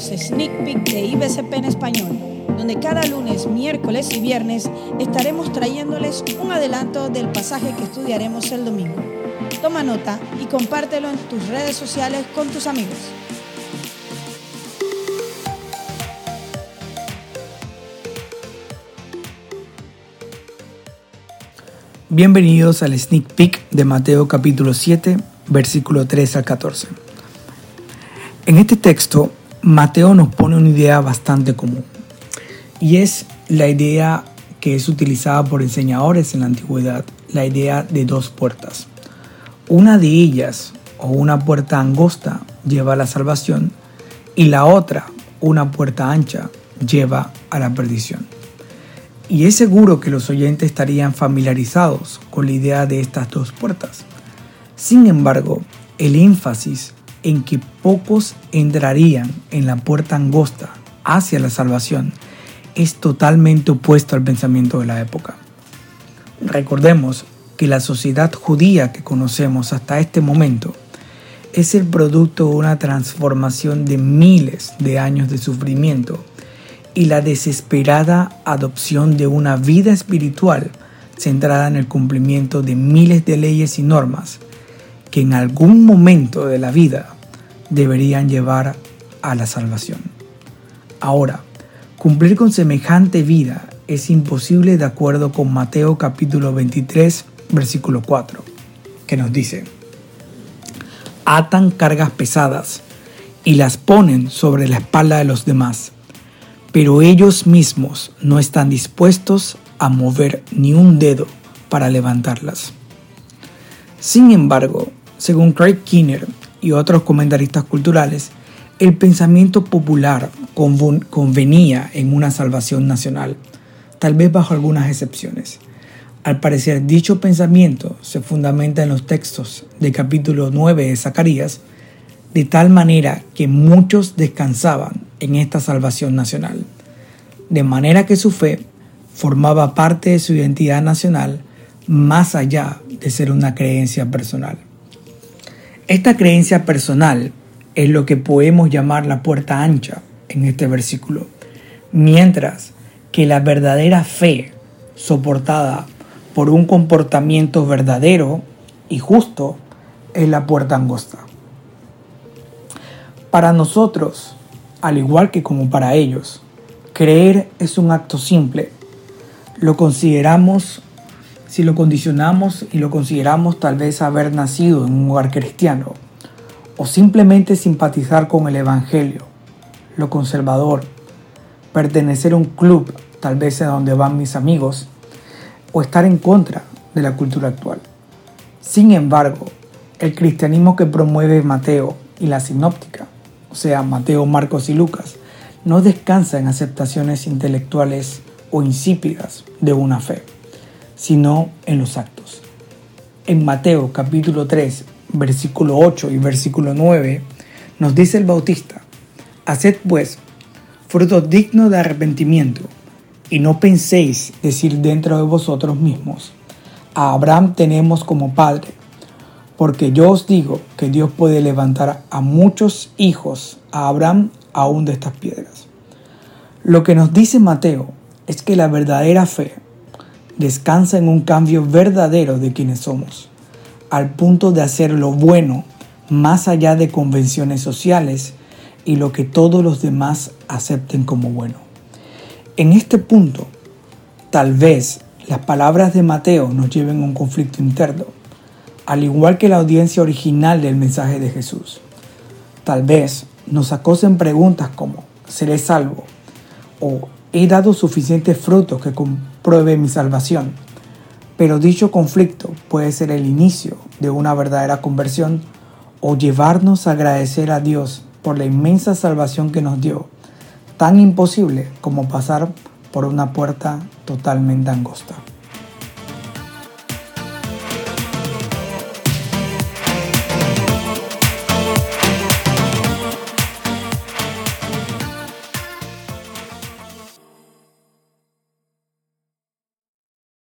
los Sneak Peek de IBCP en español, donde cada lunes, miércoles y viernes estaremos trayéndoles un adelanto del pasaje que estudiaremos el domingo. Toma nota y compártelo en tus redes sociales con tus amigos. Bienvenidos al sneak peek de Mateo capítulo 7, versículo 3 al 14. En este texto, Mateo nos pone una idea bastante común y es la idea que es utilizada por enseñadores en la antigüedad, la idea de dos puertas. Una de ellas, o una puerta angosta, lleva a la salvación y la otra, una puerta ancha, lleva a la perdición. Y es seguro que los oyentes estarían familiarizados con la idea de estas dos puertas. Sin embargo, el énfasis en que pocos entrarían en la puerta angosta hacia la salvación es totalmente opuesto al pensamiento de la época. Recordemos que la sociedad judía que conocemos hasta este momento es el producto de una transformación de miles de años de sufrimiento y la desesperada adopción de una vida espiritual centrada en el cumplimiento de miles de leyes y normas que en algún momento de la vida deberían llevar a la salvación. Ahora, cumplir con semejante vida es imposible de acuerdo con Mateo capítulo 23, versículo 4, que nos dice, atan cargas pesadas y las ponen sobre la espalda de los demás pero ellos mismos no están dispuestos a mover ni un dedo para levantarlas. Sin embargo, según Craig Kinner y otros comentaristas culturales, el pensamiento popular convenía en una salvación nacional, tal vez bajo algunas excepciones. Al parecer, dicho pensamiento se fundamenta en los textos del capítulo 9 de Zacarías, de tal manera que muchos descansaban en esta salvación nacional, de manera que su fe formaba parte de su identidad nacional más allá de ser una creencia personal. Esta creencia personal es lo que podemos llamar la puerta ancha en este versículo, mientras que la verdadera fe soportada por un comportamiento verdadero y justo es la puerta angosta. Para nosotros, al igual que como para ellos, creer es un acto simple. Lo consideramos, si lo condicionamos y lo consideramos tal vez haber nacido en un hogar cristiano, o simplemente simpatizar con el Evangelio, lo conservador, pertenecer a un club, tal vez a donde van mis amigos, o estar en contra de la cultura actual. Sin embargo, el cristianismo que promueve Mateo y la sinóptica o sea, Mateo, Marcos y Lucas, no descansa en aceptaciones intelectuales o insípidas de una fe, sino en los actos. En Mateo capítulo 3, versículo 8 y versículo 9, nos dice el Bautista, Haced pues fruto digno de arrepentimiento, y no penséis decir dentro de vosotros mismos, a Abraham tenemos como padre porque yo os digo que Dios puede levantar a muchos hijos a Abraham aún de estas piedras. Lo que nos dice Mateo es que la verdadera fe descansa en un cambio verdadero de quienes somos, al punto de hacer lo bueno más allá de convenciones sociales y lo que todos los demás acepten como bueno. En este punto, tal vez las palabras de Mateo nos lleven a un conflicto interno al igual que la audiencia original del mensaje de Jesús. Tal vez nos acosen preguntas como ¿seré salvo? o ¿he dado suficientes frutos que compruebe mi salvación? Pero dicho conflicto puede ser el inicio de una verdadera conversión o llevarnos a agradecer a Dios por la inmensa salvación que nos dio, tan imposible como pasar por una puerta totalmente angosta.